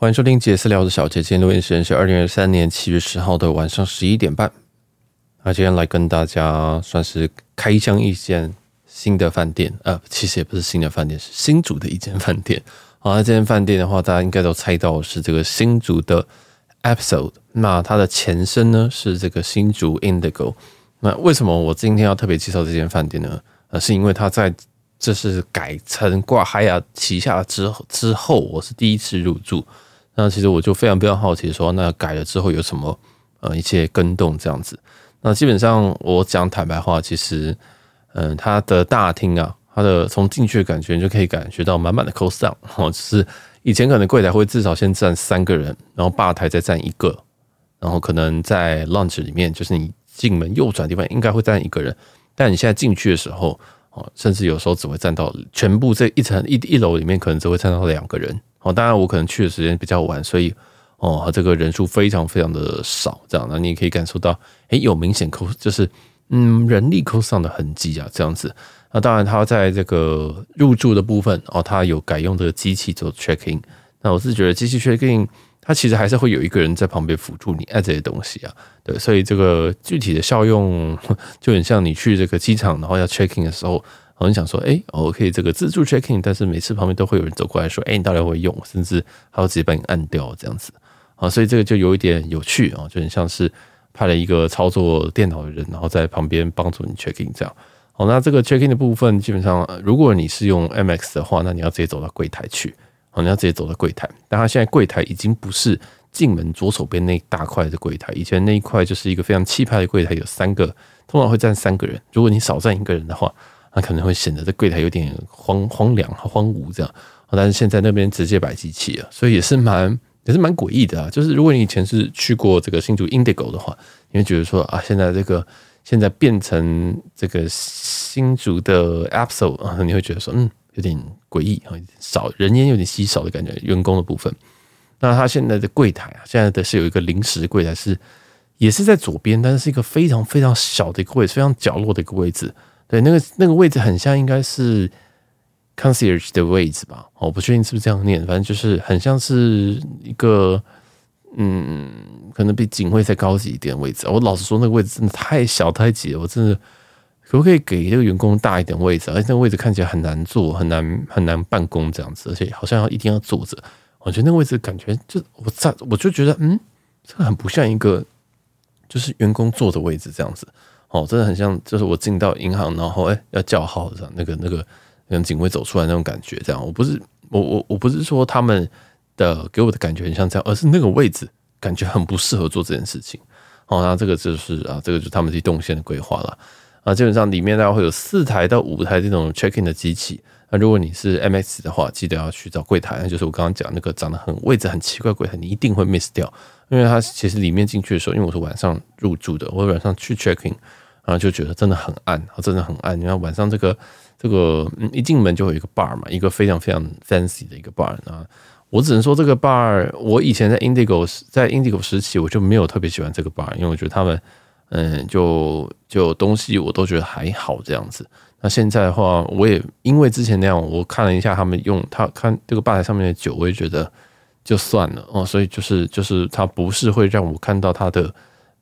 欢迎收听杰私聊的小姐，今天录音时间是二零二三年七月十号的晚上十一点半。那今天来跟大家算是开箱一间新的饭店，呃，其实也不是新的饭店，是新竹的一间饭店。好，那这间饭店的话，大家应该都猜到是这个新竹的 Episode。那它的前身呢是这个新竹 Indigo。那为什么我今天要特别介绍这间饭店呢？呃，是因为它在这是改成挂海雅旗下之之后，我是第一次入住。那其实我就非常非常好奇，说那改了之后有什么呃一些更动这样子。那基本上我讲坦白话，其实嗯，它的大厅啊，它的从进去的感觉你就可以感觉到满满的 cost down 哦，就是以前可能柜台会至少先站三个人，然后吧台再站一个，然后可能在 lunch 里面，就是你进门右转地方应该会站一个人，但你现在进去的时候哦，甚至有时候只会站到全部这一层一一楼里面可能只会站到两个人。哦，当然我可能去的时间比较晚，所以哦，这个人数非常非常的少，这样，那你也可以感受到，诶，有明显 cost，就是嗯，人力扣上的痕迹啊，这样子。那当然，他在这个入住的部分哦，他有改用这个机器做 checking。那我是觉得机器 check in，它其实还是会有一个人在旁边辅助你按这些东西啊，对，所以这个具体的效用 就很像你去这个机场，然后要 checking 的时候。我很想说，哎，我可以这个自助 checking，但是每次旁边都会有人走过来说，哎，你到底会用？甚至还会直接把你按掉这样子，啊，所以这个就有一点有趣啊，就很像是派了一个操作电脑的人，然后在旁边帮助你 checking 这样。好，那这个 checking 的部分，基本上如果你是用 MX 的话，那你要直接走到柜台去，好，你要直接走到柜台。但它现在柜台已经不是进门左手边那大块的柜台，以前那一块就是一个非常气派的柜台，有三个，通常会站三个人。如果你少站一个人的话，那可能会显得这柜台有点荒荒凉、荒芜这样，但是现在那边直接摆机器了，所以也是蛮也是蛮诡异的啊。就是如果你以前是去过这个新竹 Indigo 的话，你会觉得说啊，现在这个现在变成这个新竹的 Episode 啊，你会觉得说嗯，有点诡异啊，少人烟有点稀少的感觉。员工的部分，那他现在的柜台啊，现在的是有一个临时柜台，是也是在左边，但是是一个非常非常小的一个位置，非常角落的一个位置。对，那个那个位置很像，应该是 concierge 的位置吧？我不确定是不是这样念，反正就是很像是一个，嗯，可能比警卫再高级一点位置。我老实说，那个位置真的太小太挤了，我真的可不可以给这个员工大一点位置？而且那个位置看起来很难坐，很难很难办公这样子，而且好像要一定要坐着。我觉得那个位置感觉就我在我就觉得，嗯，这个很不像一个就是员工坐的位置这样子。哦，真的很像，就是我进到银行，然后哎、要叫号这样，那个那个跟警卫走出来那种感觉，这样。我不是我我我不是说他们的给我的感觉很像这样，而是那个位置感觉很不适合做这件事情。哦，那这个就是啊，这个就是他们自己动线的规划了啊。基本上里面大概会有四台到五台这种 check in 的机器。那如果你是 MX 的话，记得要去找柜台，那就是我刚刚讲那个长得很位置很奇怪柜台，你一定会 miss 掉，因为它其实里面进去的时候，因为我是晚上入住的，我晚上去 check in。然后就觉得真的很暗，真的很暗。你看晚上这个这个，一进门就有一个 bar 嘛，一个非常非常 fancy 的一个 bar 啊。我只能说这个 bar，我以前在 Indigo 在 Indigo 时期，我就没有特别喜欢这个 bar，因为我觉得他们嗯，就就东西我都觉得还好这样子。那现在的话，我也因为之前那样，我看了一下他们用他看这个吧台上面的酒，我也觉得就算了哦。所以就是就是他不是会让我看到他的。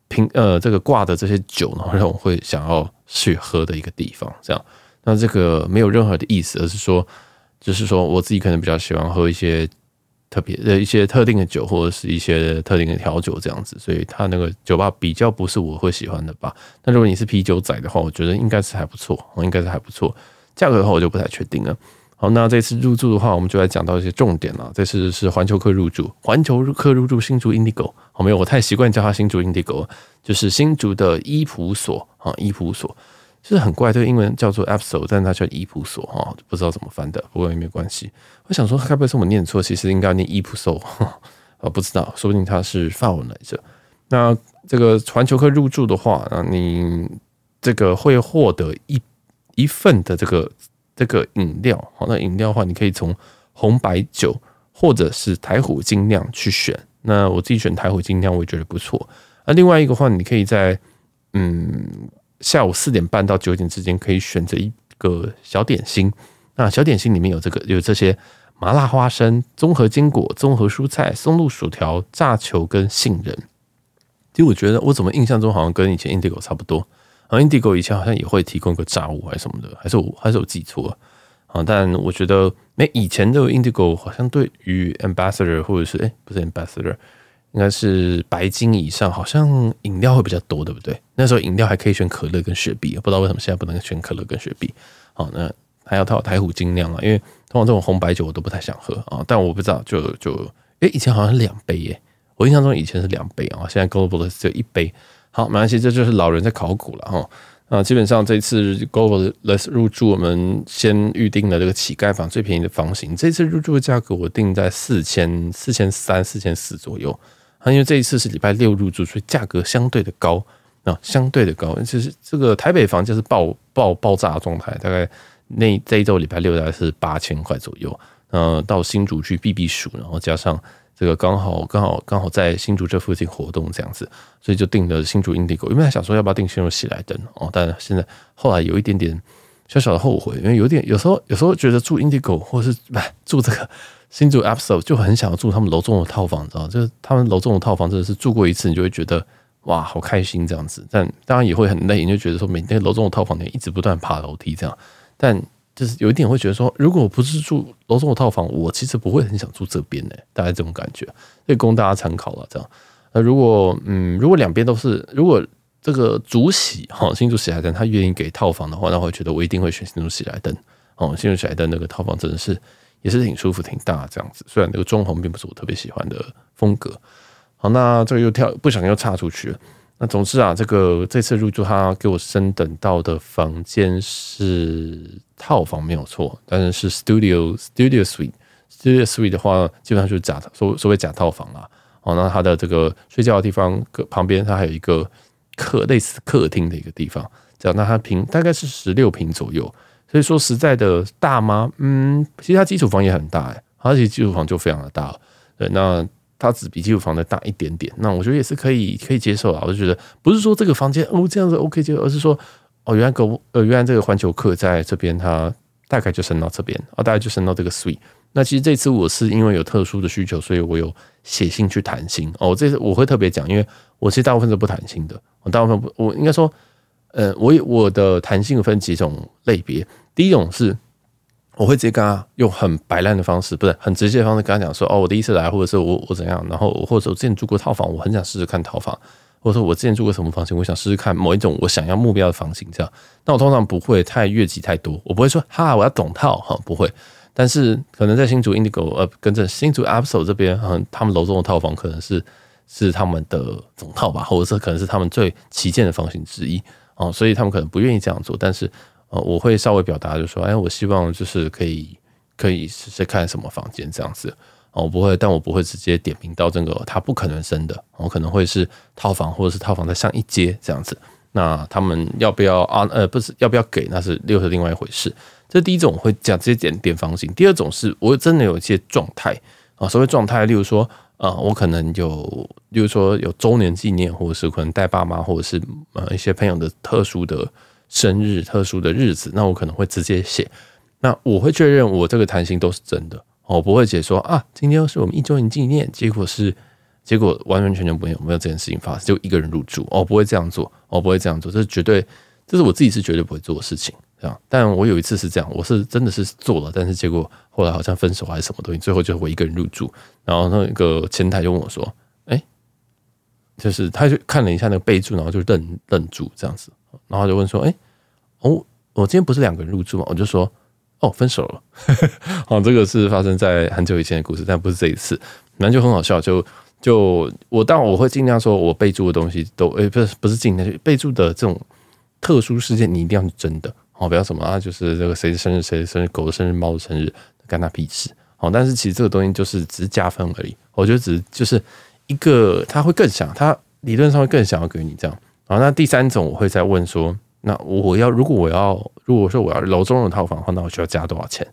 平呃，这个挂的这些酒，然后让我会想要去喝的一个地方，这样。那这个没有任何的意思，而是说，就是说我自己可能比较喜欢喝一些特别的一些特定的酒，或者是一些特定的调酒这样子。所以它那个酒吧比较不是我会喜欢的吧。那如果你是啤酒仔的话，我觉得应该是还不错，应该是还不错。价格的话，我就不太确定了。好，那这次入住的话，我们就来讲到一些重点了。这次是环球客入住，环球客入住新竹 Indigo。好，没有，我太习惯叫它新竹 Indigo，就是新竹的伊普所啊，伊普所，就是很怪，这个英文叫做 Epso，但是它叫伊普索哈，不知道怎么翻的，不过也没关系。我想说，该不会是我念错？其实应该念伊普索啊，不知道，说不定它是法文来着。那这个环球客入住的话，那你这个会获得一一份的这个。这个饮料，好，那饮料的话，你可以从红白酒或者是台虎精酿去选。那我自己选台虎精酿，我也觉得不错。那另外一个话，你可以在嗯下午四点半到九点之间，可以选择一个小点心。那小点心里面有这个有这些麻辣花生、综合坚果、综合蔬菜、松露薯条、炸球跟杏仁。其实我觉得我怎么印象中好像跟以前 Indigo 差不多，啊，Indigo 以前好像也会提供个炸物还是什么的，还是我还是我记错了啊？但我觉得没以前的 Indigo 好像对于 Ambassador 或者是哎不是 Ambassador，应该是白金以上，好像饮料会比较多，对不对？那时候饮料还可以选可乐跟雪碧，不知道为什么现在不能选可乐跟雪碧。好，那还要套台虎精酿啊，因为通常这种红白酒我都不太想喝啊，但我不知道就就哎以前好像是两杯耶。我印象中以前是两杯啊，现在 Global 只有一杯。好，没关系，这就是老人在考古了哈。啊，基本上这次 global les 入住，我们先预定了这个乞丐房最便宜的房型。这次入住的价格我定在四千四千三四千四左右。啊，因为这一次是礼拜六入住，所以价格相对的高啊，相对的高。其实这个台北房价是爆爆爆炸状态，大概那这一周礼拜六大概是八千块左右。呃，到新竹去避避暑，然后加上。这个刚好刚好刚好在新竹这附近活动这样子，所以就订了新竹 Indigo。因为想说要不要订新竹喜来登哦，但现在后来有一点点小小的后悔，因为有点有时候有时候觉得住 Indigo 或是不住这个新竹 Absol 就很想要住他们楼中的套房，知道就是他们楼中的套房真的是住过一次，你就会觉得哇好开心这样子，但当然也会很累，你就觉得说每天楼中的套房你一直不断爬楼梯这样，但。就是有一点会觉得说，如果我不是住楼中的套房，我其实不会很想住这边呢，大概这种感觉，可以供大家参考了。这样，那如果嗯，如果两边都是，如果这个主喜哈新竹喜来登他愿意给套房的话，那我觉得我一定会选新竹喜来登哦。新竹喜来登那个套房真的是也是挺舒服、挺大这样子，虽然那个装潢并不是我特别喜欢的风格。好，那这个又跳，不想又岔出去了。那总之啊，这个这次入住他给我升等到的房间是套房没有错，但是是 studio studio suite studio suite 的话，基本上就是假所所谓假套房啦。哦，那他的这个睡觉的地方旁边，它还有一个客类似客厅的一个地方，这样，那它平大概是十六平左右，所以说实在的大吗？嗯，其实它基础房也很大哎，它其实基础房就非常的大，对，那。它只比基础房的大一点点，那我觉得也是可以可以接受啊。我就觉得不是说这个房间哦这样子 OK 接受，而是说哦原来个呃原来这个环球客在这边，它大概就升到这边啊，大概就升到这个 suite。那其实这次我是因为有特殊的需求，所以我有写信去谈薪哦。这次我会特别讲，因为我其实大部分是不谈薪的，我大部分不我应该说，呃，我我的弹性分几种类别，第一种是。我会直接跟他用很摆烂的方式，不是很直接的方式跟他讲说，哦，我第一次来，或者是我我怎样，然后或者我之前住过套房，我很想试试看套房，或者说我之前住过什么房型，我想试试看某一种我想要目标的房型，这样。那我通常不会太越级太多，我不会说哈，我要总套哈，不会。但是可能在新竹 Indigo 呃，跟着新竹 Absol 这边，嗯，他们楼中的套房可能是是他们的总套吧，或者是可能是他们最旗舰的房型之一哦，所以他们可能不愿意这样做，但是。呃，我会稍微表达，就说，哎，我希望就是可以可以试试看什么房间这样子。我不会，但我不会直接点名到这个他不可能升的，我可能会是套房或者是套房再上一阶这样子。那他们要不要啊？呃，不是要不要给，那是又是另外一回事。这第一种会讲直接点点房型。第二种是我真的有一些状态啊，所谓状态，例如说，呃，我可能有，例如说有周年纪念，或者是可能带爸妈，或者是呃一些朋友的特殊的。生日特殊的日子，那我可能会直接写。那我会确认我这个谈薪都是真的，我不会写说啊，今天是我们一周年纪念，结果是结果完完全全没有没有这件事情发生，就一个人入住，我不会这样做，我不会这样做，这绝对，这是我自己是绝对不会做的事情，这样。但我有一次是这样，我是真的是做了，但是结果后来好像分手还是什么东西，最后就我一个人入住，然后那个前台就问我说，哎，就是他就看了一下那个备注，然后就愣愣住这样子。然后就问说：“哎，哦，我今天不是两个人入住吗？”我就说：“哦，分手了。”好，这个是发生在很久以前的故事，但不是这一次。反正就很好笑，就就我当然我会尽量说，我备注的东西都诶，不是不是尽量备注的这种特殊事件，你一定要是真的哦，不要什么啊，就是这个谁的生日谁的生日，狗的生日，猫的生日，干他屁事哦。但是其实这个东西就是只是加分而已，我觉得只是就是一个他会更想，他理论上会更想要给你这样。好，那第三种我会再问说，那我要如果我要如果说我要楼中的套房的话，那我需要加多少钱？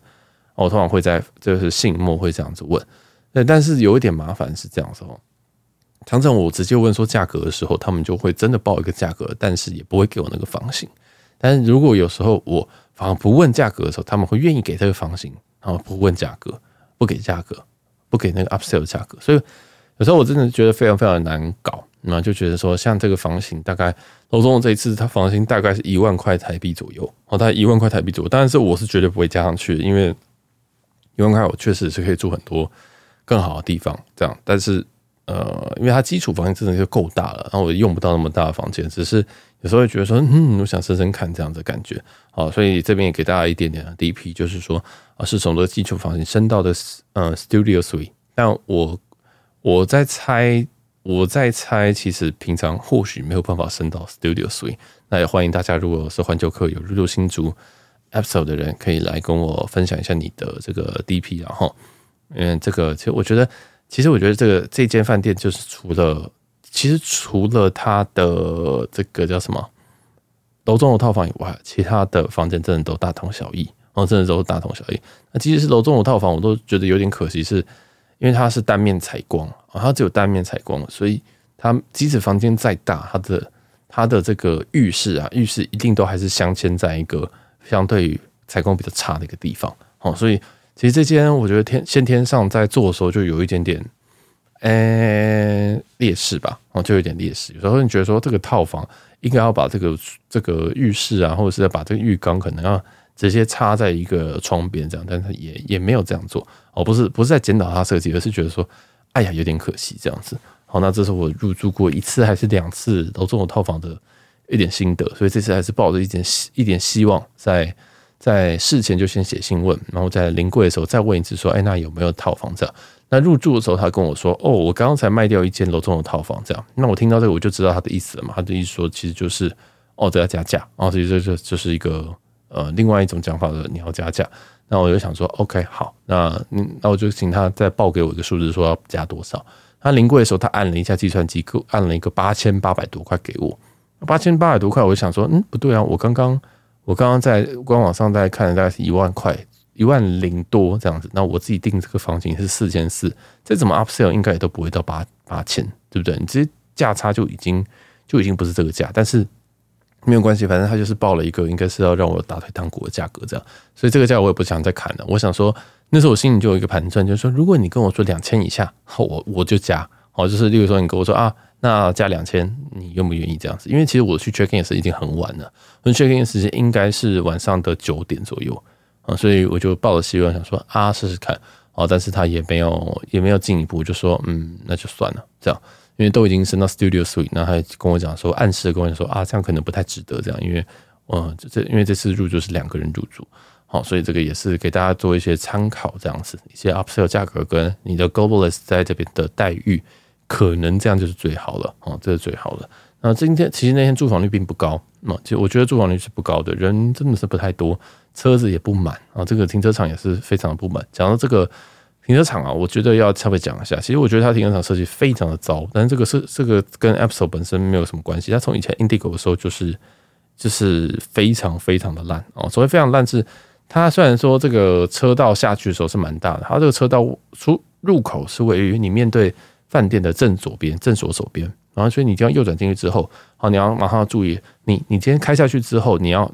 我通常会在就是信末会这样子问。对，但是有一点麻烦是这样子哦，常常我直接问说价格的时候，他们就会真的报一个价格，但是也不会给我那个房型。但是如果有时候我反而不问价格的时候，他们会愿意给这个房型，然后不问价格。不给价格，不给那个 upsell 的价格，所以有时候我真的觉得非常非常难搞。那就觉得说，像这个房型，大概楼中的这一次，它房型大概是一万块台币左右，哦，大概一万块台币左右。但是我是绝对不会加上去，因为一万块我确实是可以住很多更好的地方，这样。但是呃，因为它基础房间真的就够大了，然后我用不到那么大的房间，只是有时候会觉得说，嗯，我想深深看这样的感觉，好，所以这边也给大家一点点的 DP，就是说啊，是从这个基础房间升到的呃 Studio Suite，但我我在猜。我在猜，其实平常或许没有办法升到 Studio Suite。那也欢迎大家，如果是环球客有入住新竹 Episode 的人，可以来跟我分享一下你的这个 DP。然后，嗯，这个其实我觉得，其实我觉得这个这间饭店就是除了，其实除了它的这个叫什么楼中的套房以外，其他的房间真的都大同小异。哦，真的都是大同小异。那即使是楼中的套房，我都觉得有点可惜是。因为它是单面采光啊，它只有单面采光，所以它即使房间再大，它的它的这个浴室啊，浴室一定都还是镶嵌在一个相对于采光比较差的一个地方哦。所以其实这间我觉得天先天上在做的时候就有一点点，诶劣势吧，哦，就有点劣势。有时候你觉得说这个套房应该要把这个这个浴室啊，或者是要把这个浴缸可能要。直接插在一个窗边这样，但是也也没有这样做哦，不是不是在检讨它设计，而是觉得说，哎呀，有点可惜这样子。好，那这是我入住过一次还是两次楼中的套房的一点心得，所以这次还是抱着一点希一点希望，在在事前就先写信问，然后在临柜的时候再问一次，说，哎，那有没有套房这样？那入住的时候他跟我说，哦，我刚刚才卖掉一间楼中的套房这样。那我听到这个我就知道他的意思了嘛，他的意思说其实就是，哦，这要加价，哦，所以这就就是一个。呃，另外一种讲法的，你要加价，那我就想说，OK，好，那那我就请他再报给我一个数字，说要加多少。他临柜的时候，他按了一下计算机，按了一个八千八百多块给我，八千八百多块，我就想说，嗯，不对啊，我刚刚我刚刚在官网上在看，大概是一万块，一万零多这样子。那我自己订这个房型是四千四，这怎么 upsell 应该也都不会到八八千，对不对？你这价差就已经就已经不是这个价，但是。没有关系，反正他就是报了一个应该是要让我打退堂鼓的价格，这样，所以这个价我也不想再砍了。我想说，那时候我心里就有一个盘算，就是说，如果你跟我说两千以下，我我就加，好，就是例如说你跟我说啊，那加两千，你愿不愿意这样子？因为其实我去 check in 也是已经很晚了，我 check in 时间应该是晚上的九点左右。啊，所以我就抱着希望想说啊，试试看，哦，但是他也没有也没有进一步，就说嗯，那就算了，这样。因为都已经升到 Studio Suite，那他跟我讲说，暗示跟我讲说啊，这样可能不太值得这样，因为，嗯，这因为这次入住是两个人入住，好，所以这个也是给大家做一些参考，这样子一些 Upsell 价格跟你的 Globalist 在这边的待遇，可能这样就是最好了，哦，这是最好的。那今天其实那天住房率并不高，那其实我觉得住房率是不高的，人真的是不太多，车子也不满啊，这个停车场也是非常的不满。讲到这个。停车场啊，我觉得要稍微讲一下。其实我觉得它停车场设计非常的糟，但是这个是这个跟 Episode 本身没有什么关系。它从以前 Indigo 的时候就是就是非常非常的烂哦。所谓非常烂是，它虽然说这个车道下去的时候是蛮大的，它这个车道出入口是位于你面对饭店的正左边、正左手边，然后所以你这样右转进去之后，好，你要马上要注意，你你今天开下去之后，你要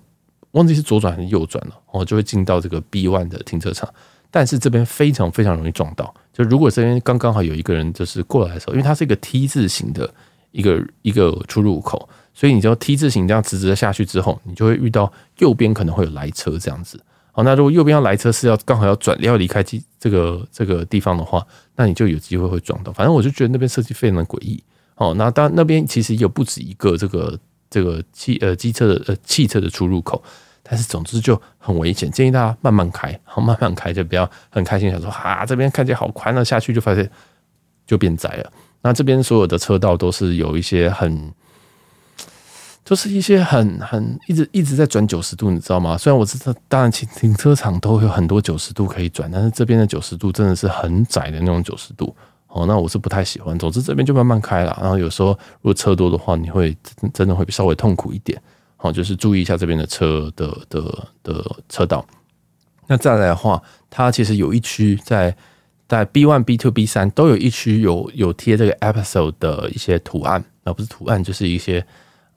忘记是左转还是右转了，哦，就会进到这个 B one 的停车场。但是这边非常非常容易撞到，就如果这边刚刚好有一个人就是过来的时候，因为它是一个 T 字形的一个一个出入口，所以你就 T 字形这样直直的下去之后，你就会遇到右边可能会有来车这样子。好，那如果右边要来车是要刚好要转要离开这个这个地方的话，那你就有机会会撞到。反正我就觉得那边设计非常的诡异。哦，那当那边其实有不止一个这个这个汽呃机车的呃汽车的出入口。但是总之就很危险，建议大家慢慢开，好慢慢开，就不要很开心想说啊这边看起来好宽了，下去就发现就变窄了。那这边所有的车道都是有一些很，就是一些很很一直一直在转九十度，你知道吗？虽然我知道，当然停停车场都有很多九十度可以转，但是这边的九十度真的是很窄的那种九十度哦。那我是不太喜欢。总之这边就慢慢开了，然后有时候如果车多的话，你会真的会稍微痛苦一点。好，就是注意一下这边的车的的的车道。那再来的话，它其实有一区在在 B one、B two、B 三都有一区有有贴这个 episode 的一些图案，而不是图案，就是一些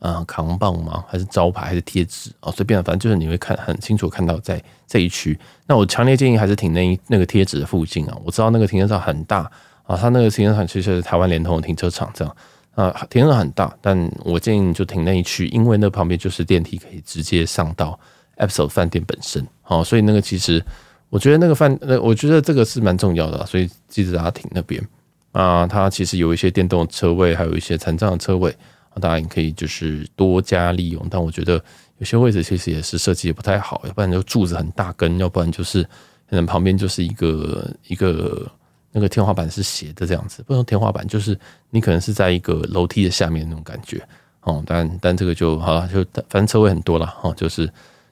呃扛棒吗？还是招牌？还是贴纸？哦，随便，反正就是你会看很清楚看到在这一区。那我强烈建议还是停那一那个贴纸的附近啊。我知道那个停车场很大啊，它那个停车场其实是台湾联通的停车场这样啊，停车场很大，但我建议你就停那一区，因为那旁边就是电梯可以直接上到 Episode 饭店本身。哦，所以那个其实我觉得那个饭，那我觉得这个是蛮重要的，所以记得大家停那边。啊，它其实有一些电动车位，还有一些残障的车位，当然可以就是多加利用。但我觉得有些位置其实也是设计的不太好，要不然就柱子很大根，要不然就是可能旁边就是一个一个那个天花板是斜的这样子，不能天花板就是你可能是在一个楼梯的下面那种感觉哦。但但这个就好了，就反正车位很多了哦，就是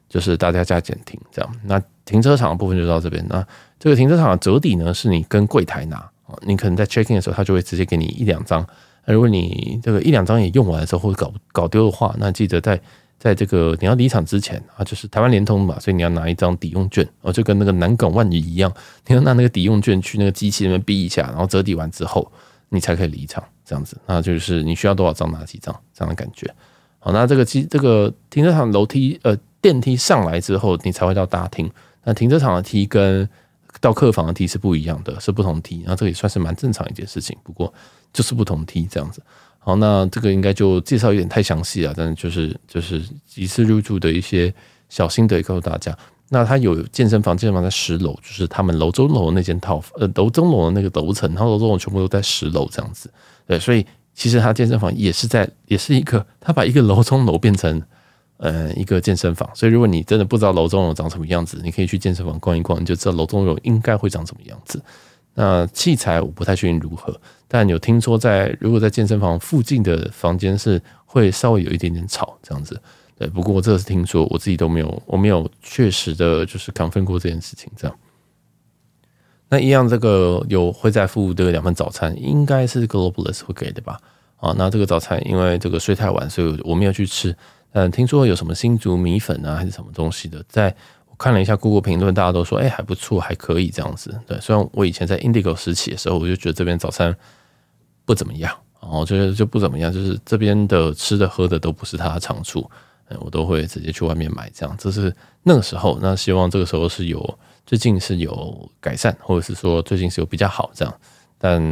就是大家加减停这样。那停车场的部分就到这边。那这个停车场的折抵呢，是你跟柜台拿。你可能在 checking 的时候，他就会直接给你一两张。那如果你这个一两张也用完的时候，或者搞搞丢的话，那记得在在这个你要离场之前啊，就是台湾联通嘛，所以你要拿一张抵用券，哦，就跟那个南港万里一样，你要拿那个抵用券去那个机器里面逼一下，然后折抵完之后，你才可以离场，这样子。那就是你需要多少张拿几张这样的感觉。好，那这个机这个停车场楼梯呃电梯上来之后，你才会到大厅。那停车场的梯跟到客房的梯是不一样的，是不同梯，然后这也算是蛮正常一件事情。不过就是不同梯这样子。好，那这个应该就介绍有点太详细了，但是就是就是一次入住的一些小心得告诉大家。那它有健身房，健身房在十楼，就是他们楼中楼那间套呃楼中楼的那个楼层，然后楼中楼全部都在十楼这样子。对，所以其实它健身房也是在，也是一个，它把一个楼中楼变成。呃，一个健身房，所以如果你真的不知道楼中楼长什么样子，你可以去健身房逛一逛，你就知道楼中楼应该会长什么样子。那器材我不太确定如何，但有听说在如果在健身房附近的房间是会稍微有一点点吵这样子。对，不过这个是听说，我自己都没有，我没有确实的就是 confirm 过这件事情。这样，那一样这个有会再付这个两份早餐，应该是 Globalist 会给的吧？啊，那这个早餐因为这个睡太晚，所以我没有去吃。嗯，听说有什么新竹米粉啊，还是什么东西的？在我看了一下 Google 评论，大家都说，哎、还不错，还可以这样子。对，虽然我以前在 Indigo 时期的时候，我就觉得这边早餐不怎么样，然后觉得就不怎么样，就是这边的吃的喝的都不是它的长处，我都会直接去外面买这样。这是那个时候，那希望这个时候是有最近是有改善，或者是说最近是有比较好这样。但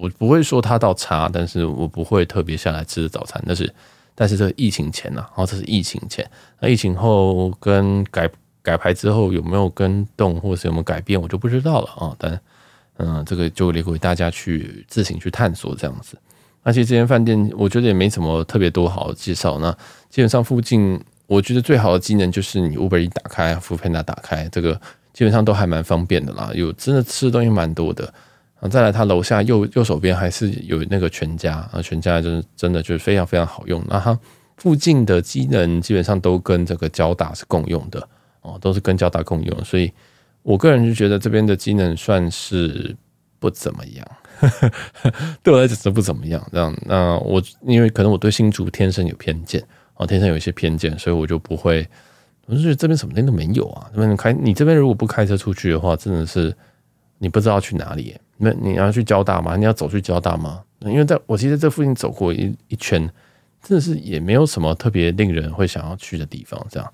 我不会说它到差，但是我不会特别下来吃早餐，但是。但是这个疫情前呐，然后这是疫情前，那疫情后跟改改牌之后有没有跟动，或者是有没有改变，我就不知道了啊。但嗯，这个就留给大家去自行去探索这样子。而且这间饭店我觉得也没什么特别多好介绍。那基本上附近我觉得最好的技能就是你 Uber 一打开，Foodpanda 打开，这个基本上都还蛮方便的啦。有真的吃的东西蛮多的。啊，再来，它楼下右右手边还是有那个全家啊，全家就是真的就是非常非常好用。那它附近的机能基本上都跟这个交大是共用的哦，都是跟交大共用，所以我个人就觉得这边的机能算是不怎么样，对我来讲是不怎么样。这样，那我因为可能我对新竹天生有偏见哦，天生有一些偏见，所以我就不会，我就觉得这边什么东西都没有啊。这边开你这边如果不开车出去的话，真的是你不知道去哪里。那你要去交大吗？你要走去交大吗？因为在我其实这附近走过一一圈，真的是也没有什么特别令人会想要去的地方。这样，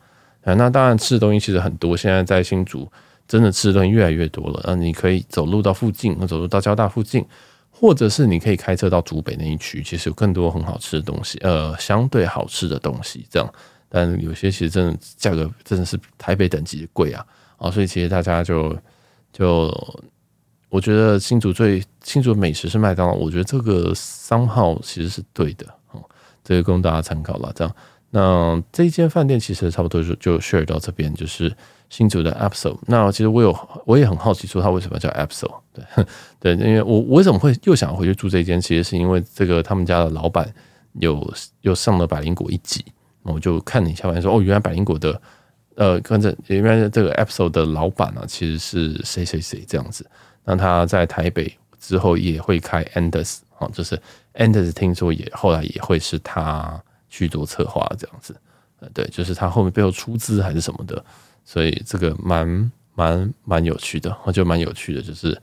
那当然吃的东西其实很多。现在在新竹，真的吃的东西越来越多了。那你可以走路到附近，走路到交大附近，或者是你可以开车到竹北那一区，其实有更多很好吃的东西，呃，相对好吃的东西。这样，但有些其实真的价格真的是台北等级贵啊啊，所以其实大家就就。我觉得新竹最新竹美食是麦当劳，我觉得这个商号其实是对的，哦，这个供大家参考了。这样，那这一间饭店其实差不多就就 share 到这边，就是新竹的 Episode。那其实我有我也很好奇，说它为什么叫 Episode？对 对，因为我我为什么会又想回去住这间，其实是因为这个他们家的老板有有上了百灵果一集，我就看了一下，发现说哦，原来百灵果的呃，跟着原来这个 Episode 的老板呢，其实是谁谁谁这样子。那他在台北之后也会开 Anders，啊，就是 Anders 听说也后来也会是他去做策划这样子，呃，对，就是他后面背后出资还是什么的，所以这个蛮蛮蛮有趣的，我觉得蛮有趣的，就是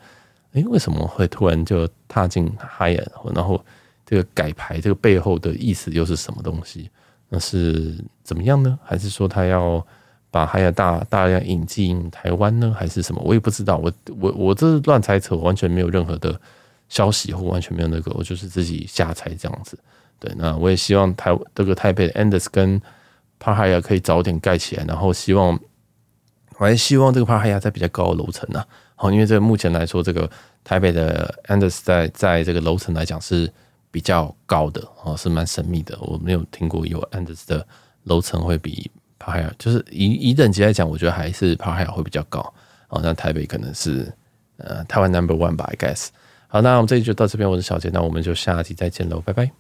诶，为什么会突然就踏进 Higher，然后这个改牌这个背后的意思又是什么东西？那是怎么样呢？还是说他要把哈亚大大量引进台湾呢？还是什么？我也不知道。我我我这是乱猜测，完全没有任何的消息，或完全没有那个，我就是自己瞎猜这样子。对，那我也希望台这个台北的 Andaz 跟帕哈亚可以早点盖起来，然后希望我还希望这个帕哈亚在比较高的楼层呢。好，因为这个目前来说，这个台北的 Andaz 在在这个楼层来讲是比较高的哦，是蛮神秘的。我没有听过有 Andaz 的楼层会比帕海亚，就是以以等级来讲，我觉得还是帕海亚会比较高。哦，那台北可能是呃台湾 Number One 吧，I guess。好，那我们这集就到这边，我是小杰，那我们就下集再见喽，拜拜。